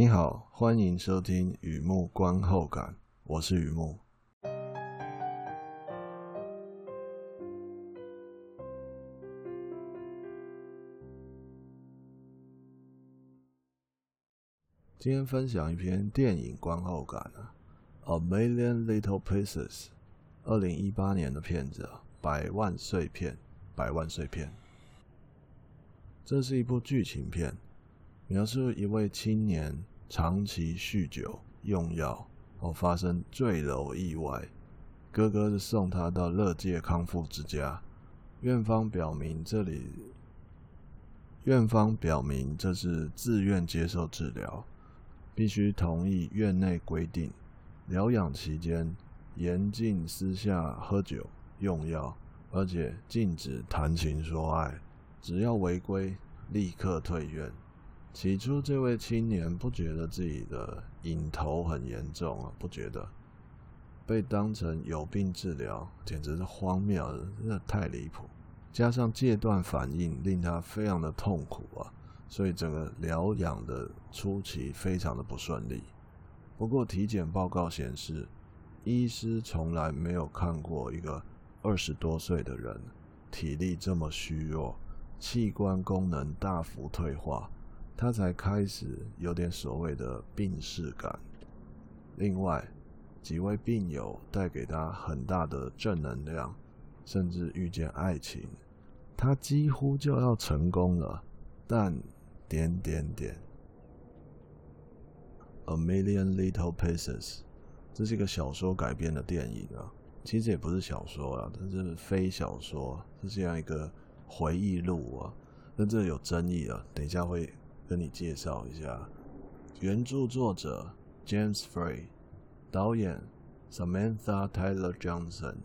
你好，欢迎收听雨木观后感，我是雨木。今天分享一篇电影观后感啊，《A Million Little Pieces》，二零一八年的片子啊，《百万碎片》，百万碎片。这是一部剧情片。描述一位青年长期酗酒、用药后发生坠楼意外，哥哥送他到乐界康复之家。院方表明这里，院方表明这是自愿接受治疗，必须同意院内规定。疗养期间严禁私下喝酒、用药，而且禁止谈情说爱。只要违规，立刻退院。起初，这位青年不觉得自己的瘾头很严重啊，不觉得被当成有病治疗，简直是荒谬，真的太离谱。加上戒断反应令他非常的痛苦啊，所以整个疗养的初期非常的不顺利。不过体检报告显示，医师从来没有看过一个二十多岁的人体力这么虚弱，器官功能大幅退化。他才开始有点所谓的病逝感。另外，几位病友带给他很大的正能量，甚至遇见爱情，他几乎就要成功了。但点点点，A Million Little Pieces，这是一个小说改编的电影啊，其实也不是小说啊，这是非小说，是这样一个回忆录啊。但这有争议啊，等一下会。跟你介绍一下，原著作者 James Frey，导演 Samantha Tyler Johnson，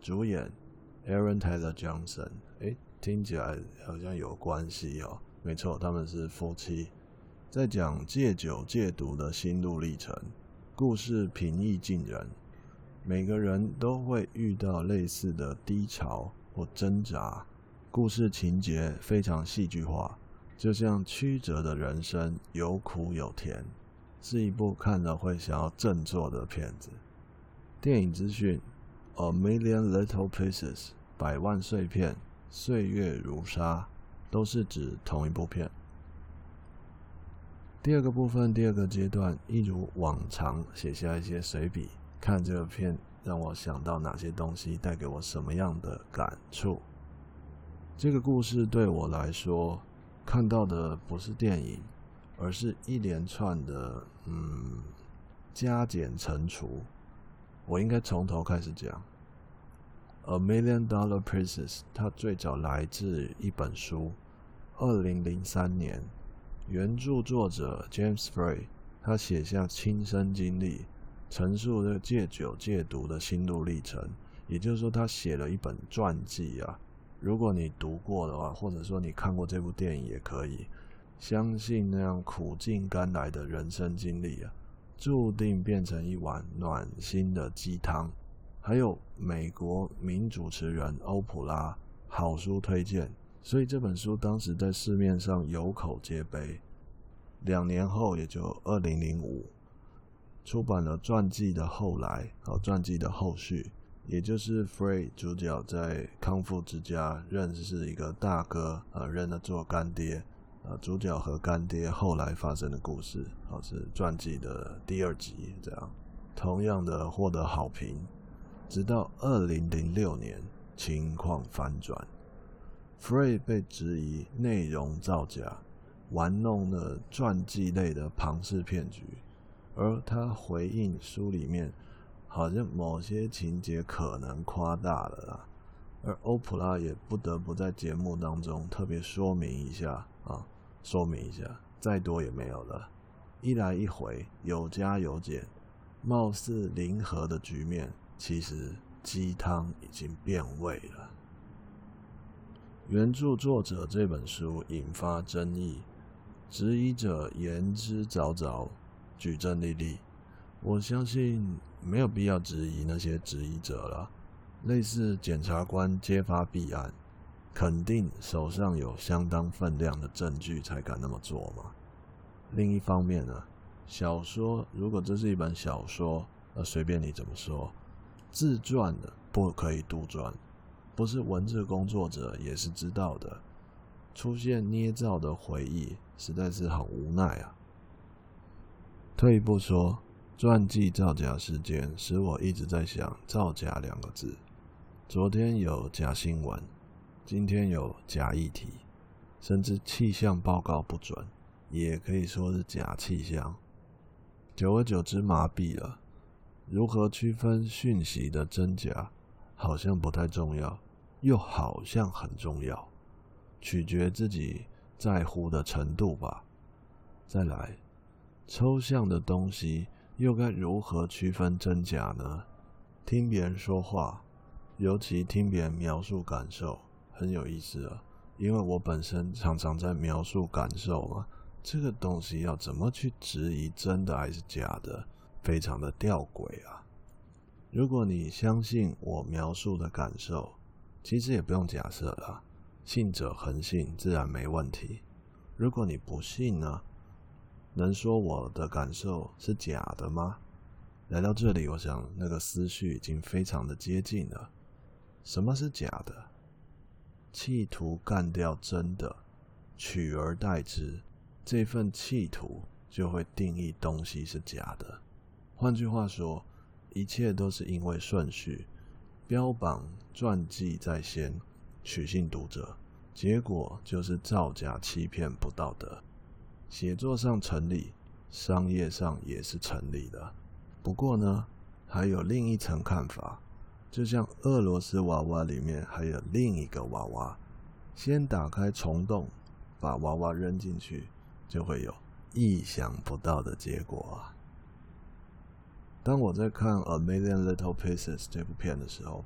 主演 Aaron Taylor Johnson。诶，听起来好像有关系哦。没错，他们是夫妻，在讲戒酒戒毒的心路历程。故事平易近人，每个人都会遇到类似的低潮或挣扎。故事情节非常戏剧化。就像曲折的人生，有苦有甜，是一部看了会想要振作的片子。电影资讯：A Million Little Pieces，百万碎片，岁月如沙，都是指同一部片。第二个部分，第二个阶段，一如往常写下一些随笔，看这个片让我想到哪些东西，带给我什么样的感触。这个故事对我来说。看到的不是电影，而是一连串的嗯加减乘除。我应该从头开始讲。A Million Dollar Pieces，它最早来自一本书，二零零三年，原著作者 James Frey，他写下亲身经历，陈述这个戒酒戒毒的心路历程。也就是说，他写了一本传记啊。如果你读过的话，或者说你看过这部电影也可以，相信那样苦尽甘来的人生经历啊，注定变成一碗暖心的鸡汤。还有美国名主持人欧普拉，好书推荐，所以这本书当时在市面上有口皆碑。两年后，也就二零零五，出版了传记的后来，和传记的后续。也就是 Frey 主角在康复之家认识一个大哥，啊，认了做干爹，啊，主角和干爹后来发生的故事，啊，是传记的第二集，这样，同样的获得好评，直到二零零六年情况反转，Frey 被质疑内容造假，玩弄了传记类的庞氏骗局，而他回应书里面。好像某些情节可能夸大了啦，而欧普拉也不得不在节目当中特别说明一下啊，说明一下，再多也没有了。一来一回，有加有减，貌似零和的局面，其实鸡汤已经变味了。原著作者这本书引发争议，质疑者言之凿凿，举证历历。我相信。没有必要质疑那些质疑者了。类似检察官揭发弊案，肯定手上有相当分量的证据才敢那么做嘛。另一方面呢，小说，如果这是一本小说，那随便你怎么说，自传的不可以杜撰，不是文字工作者也是知道的。出现捏造的回忆，实在是很无奈啊。退一步说，传记造假事件使我一直在想“造假”两个字。昨天有假新闻，今天有假议题，甚至气象报告不准，也可以说是假气象。久而久之麻痹了，如何区分讯息的真假，好像不太重要，又好像很重要，取决自己在乎的程度吧。再来，抽象的东西又该如何区分真假呢？听别人说话，尤其听别人描述感受，很有意思啊，因为我本身常常在描述感受嘛。这个东西要怎么去质疑真的还是假的，非常的吊诡啊！如果你相信我描述的感受，其实也不用假设了，信者恒信，自然没问题。如果你不信呢，能说我的感受是假的吗？来到这里，我想那个思绪已经非常的接近了。什么是假的？企图干掉真的，取而代之。这份企图就会定义东西是假的。换句话说，一切都是因为顺序，标榜传记在先，取信读者，结果就是造假、欺骗、不道德。写作上成立，商业上也是成立的。不过呢，还有另一层看法，就像俄罗斯娃娃里面还有另一个娃娃，先打开虫洞，把娃娃扔进去。就会有意想不到的结果啊！当我在看《A Million Little Pieces》这部片的时候，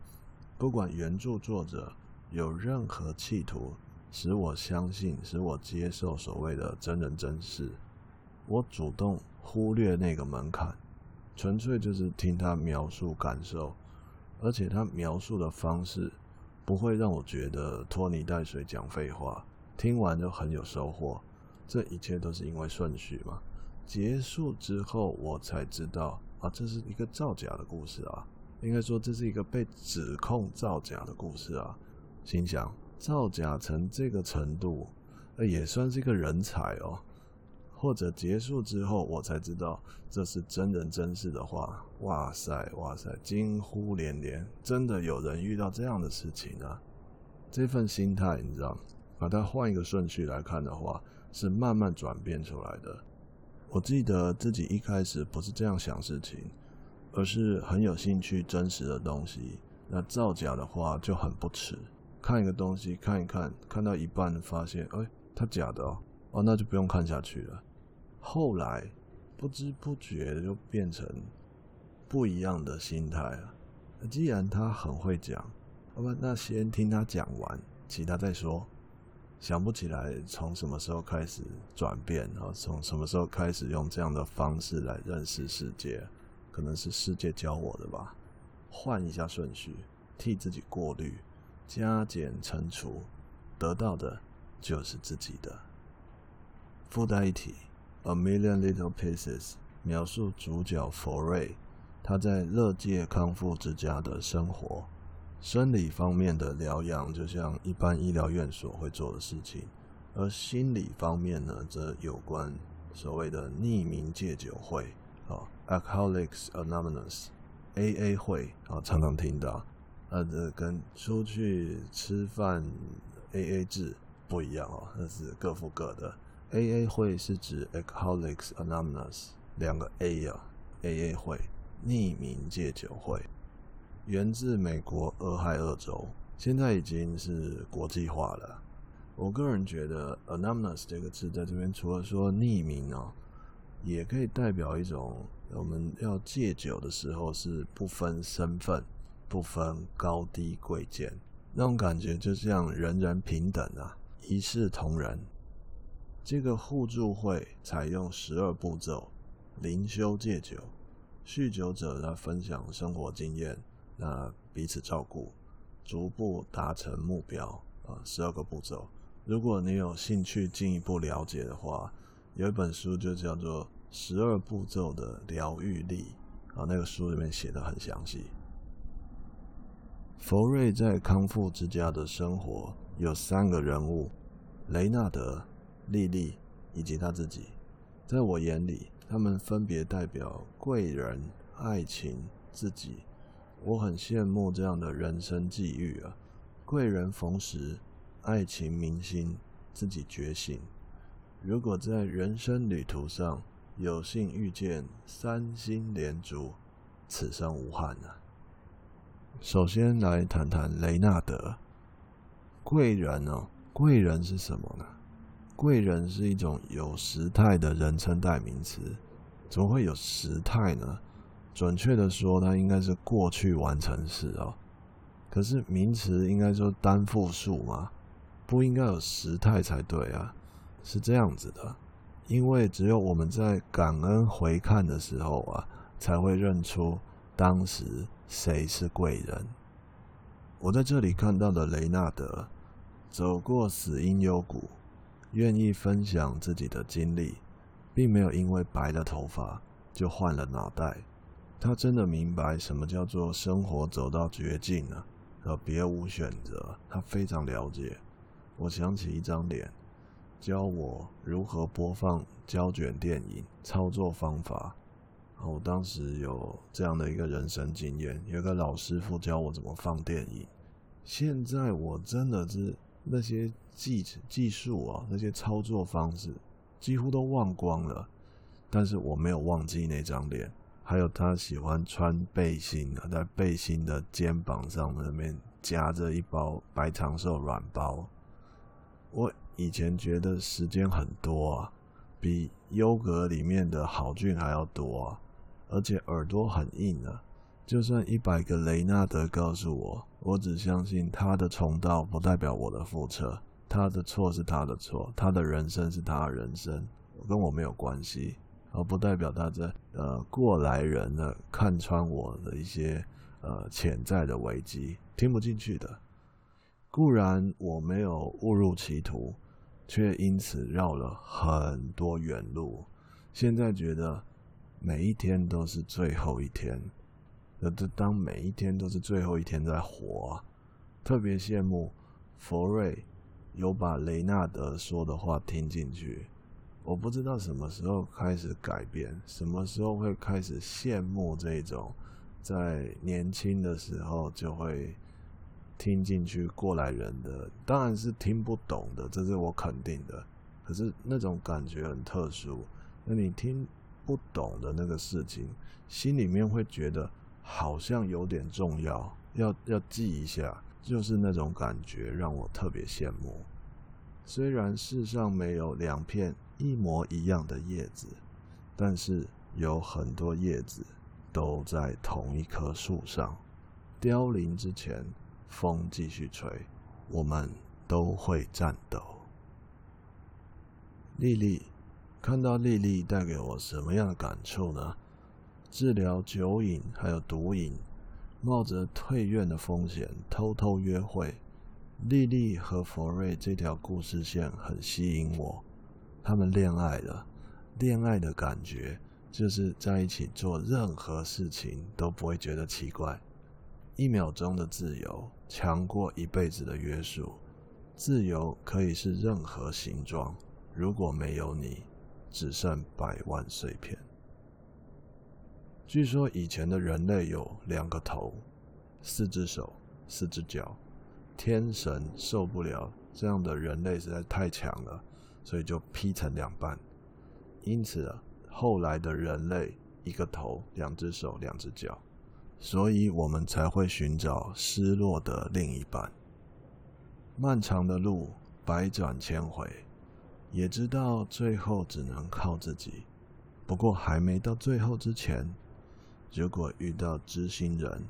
不管原著作者有任何企图使我相信、使我接受所谓的真人真事，我主动忽略那个门槛，纯粹就是听他描述感受，而且他描述的方式不会让我觉得拖泥带水讲废话，听完就很有收获。这一切都是因为顺序嘛。结束之后，我才知道啊，这是一个造假的故事啊。应该说，这是一个被指控造假的故事啊。心想，造假成这个程度，也算是一个人才哦。或者结束之后，我才知道这是真人真事的话，哇塞哇塞，惊呼连连，真的有人遇到这样的事情啊。这份心态，你知道，把它换一个顺序来看的话。是慢慢转变出来的。我记得自己一开始不是这样想事情，而是很有兴趣真实的东西。那造假的话就很不耻。看一个东西看一看，看到一半发现，哎，它假的哦，哦，那就不用看下去了。后来不知不觉就变成不一样的心态了。既然他很会讲，好吧，那先听他讲完，其他再说。想不起来从什么时候开始转变，然后从什么时候开始用这样的方式来认识世界，可能是世界教我的吧。换一下顺序，替自己过滤，加减乘除，得到的就是自己的。附带一提，《A Million Little Pieces》描述主角佛瑞他在乐界康复之家的生活。生理方面的疗养，就像一般医疗院所会做的事情；而心理方面呢，则有关所谓的匿名戒酒会啊 （Alcoholics Anonymous，AA 会）啊，常常听到。呃，这跟出去吃饭 AA 制不一样哦，那是各付各的。AA 会是指 Alcoholics Anonymous 两个 A 啊，AA 会匿名戒酒会。源自美国俄亥俄州，现在已经是国际化了。我个人觉得 “anonymous” 这个字在这边，除了说匿名哦，也可以代表一种我们要戒酒的时候是不分身份、不分高低贵贱那种感觉，就像人人平等啊，一视同仁。这个互助会采用十二步骤，灵修戒酒，酗酒者来分享生活经验。那彼此照顾，逐步达成目标啊！十二个步骤。如果你有兴趣进一步了解的话，有一本书就叫做《十二步骤的疗愈力啊，那个书里面写的很详细。佛瑞在康复之家的生活有三个人物：雷纳德、莉莉以及他自己。在我眼里，他们分别代表贵人、爱情、自己。我很羡慕这样的人生际遇啊！贵人逢时，爱情明星，自己觉醒。如果在人生旅途上有幸遇见三星连珠，此生无憾啊！首先来谈谈雷纳德。贵人哦，贵人是什么呢？贵人是一种有时态的人称代名词。怎么会有时态呢？准确的说，它应该是过去完成时哦。可是名词应该说单复数嘛，不应该有时态才对啊。是这样子的，因为只有我们在感恩回看的时候啊，才会认出当时谁是贵人。我在这里看到的雷纳德，走过死荫幽谷，愿意分享自己的经历，并没有因为白了头发就换了脑袋。他真的明白什么叫做生活走到绝境了，而别无选择。他非常了解。我想起一张脸，教我如何播放胶卷电影，操作方法。我当时有这样的一个人生经验，有个老师傅教我怎么放电影。现在我真的是那些技技术啊，那些操作方式几乎都忘光了，但是我没有忘记那张脸。还有他喜欢穿背心啊，在背心的肩膀上那边夹着一包白长寿软包。我以前觉得时间很多啊，比优格里面的好菌还要多啊，而且耳朵很硬啊。就算一百个雷纳德告诉我，我只相信他的重蹈不代表我的覆辙，他的错是他的错，他的人生是他的人生，跟我没有关系。而不代表他在呃过来人呢看穿我的一些呃潜在的危机，听不进去的。固然我没有误入歧途，却因此绕了很多远路。现在觉得每一天都是最后一天，呃，当每一天都是最后一天在活，特别羡慕佛瑞有把雷纳德说的话听进去。我不知道什么时候开始改变，什么时候会开始羡慕这种在年轻的时候就会听进去过来人的，当然是听不懂的，这是我肯定的。可是那种感觉很特殊，那你听不懂的那个事情，心里面会觉得好像有点重要，要要记一下，就是那种感觉让我特别羡慕。虽然世上没有两片。一模一样的叶子，但是有很多叶子都在同一棵树上。凋零之前，风继续吹，我们都会颤抖。莉莉，看到莉莉带给我什么样的感触呢？治疗酒瘾还有毒瘾，冒着退院的风险偷偷约会。莉莉和佛瑞这条故事线很吸引我。他们恋爱了，恋爱的感觉就是在一起做任何事情都不会觉得奇怪。一秒钟的自由强过一辈子的约束，自由可以是任何形状。如果没有你，只剩百万碎片。据说以前的人类有两个头，四只手，四只脚，天神受不了这样的人类实在太强了。所以就劈成两半，因此啊，后来的人类一个头、两只手、两只脚，所以我们才会寻找失落的另一半。漫长的路，百转千回，也知道最后只能靠自己。不过还没到最后之前，如果遇到知心人，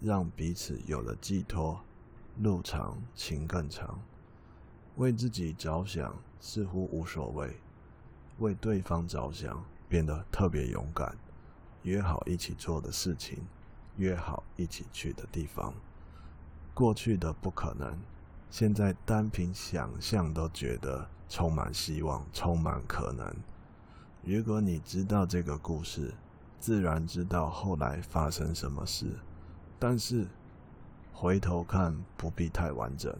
让彼此有了寄托，路长情更长。为自己着想似乎无所谓，为对方着想变得特别勇敢。约好一起做的事情，约好一起去的地方，过去的不可能，现在单凭想象都觉得充满希望，充满可能。如果你知道这个故事，自然知道后来发生什么事。但是回头看不必太完整，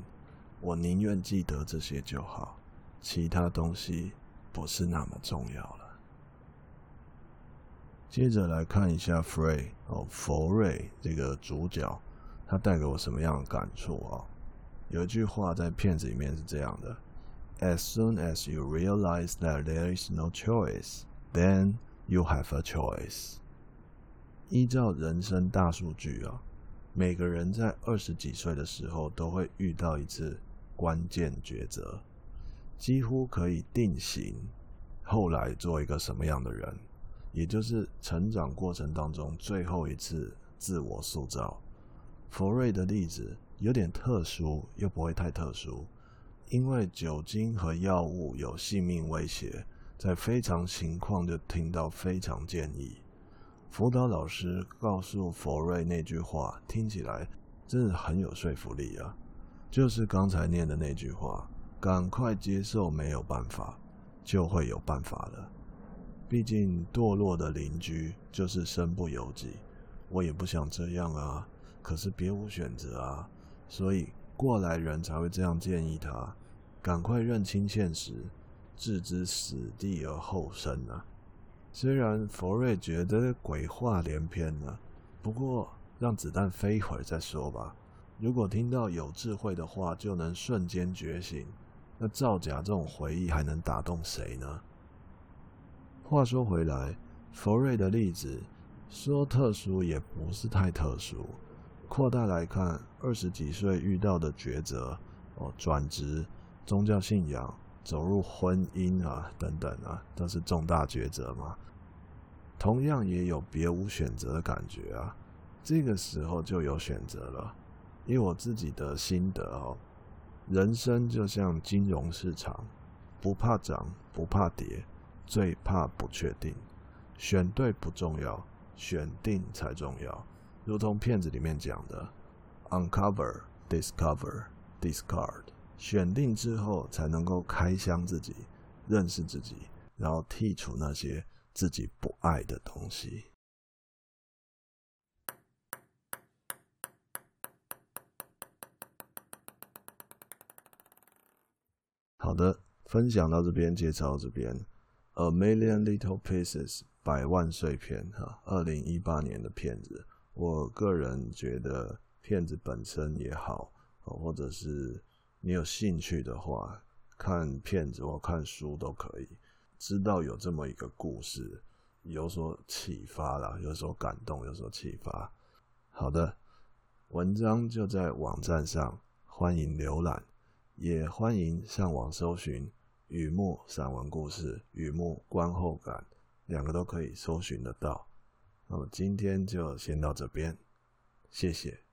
我宁愿记得这些就好，其他东西不是那么重要了。接着来看一下 Frey 哦，佛瑞这个主角，他带给我什么样的感触啊？有一句话在片子里面是这样的：As soon as you realize that there is no choice, then you have a choice。依照人生大数据啊，每个人在二十几岁的时候都会遇到一次关键抉择，几乎可以定型后来做一个什么样的人。也就是成长过程当中最后一次自我塑造。佛瑞的例子有点特殊，又不会太特殊，因为酒精和药物有性命威胁，在非常情况就听到非常建议。辅导老师告诉佛瑞那句话，听起来真的很有说服力啊！就是刚才念的那句话：赶快接受，没有办法，就会有办法了。毕竟堕落的邻居就是身不由己，我也不想这样啊，可是别无选择啊，所以过来人才会这样建议他，赶快认清现实，置之死地而后生啊。虽然佛瑞觉得鬼话连篇呢，不过让子弹飞一会儿再说吧。如果听到有智慧的话就能瞬间觉醒，那造假这种回忆还能打动谁呢？话说回来，佛瑞的例子说特殊也不是太特殊。扩大来看，二十几岁遇到的抉择，哦，转职、宗教信仰、走入婚姻啊，等等啊，都是重大抉择嘛。同样也有别无选择的感觉啊。这个时候就有选择了。以我自己的心得哦，人生就像金融市场，不怕涨，不怕跌。最怕不确定，选对不重要，选定才重要。如同片子里面讲的，uncover, discover, discard。选定之后，才能够开箱自己，认识自己，然后剔除那些自己不爱的东西。好的，分享到这边，介绍到这边。A Million Little Pieces，百万碎片哈，二零一八年的片子。我个人觉得片子本身也好，或者是你有兴趣的话，看片子或看书都可以，知道有这么一个故事，有所启发啦，有所感动，有所启发。好的，文章就在网站上，欢迎浏览，也欢迎上网搜寻。雨幕散文故事，雨幕观后感，两个都可以搜寻得到。那么今天就先到这边，谢谢。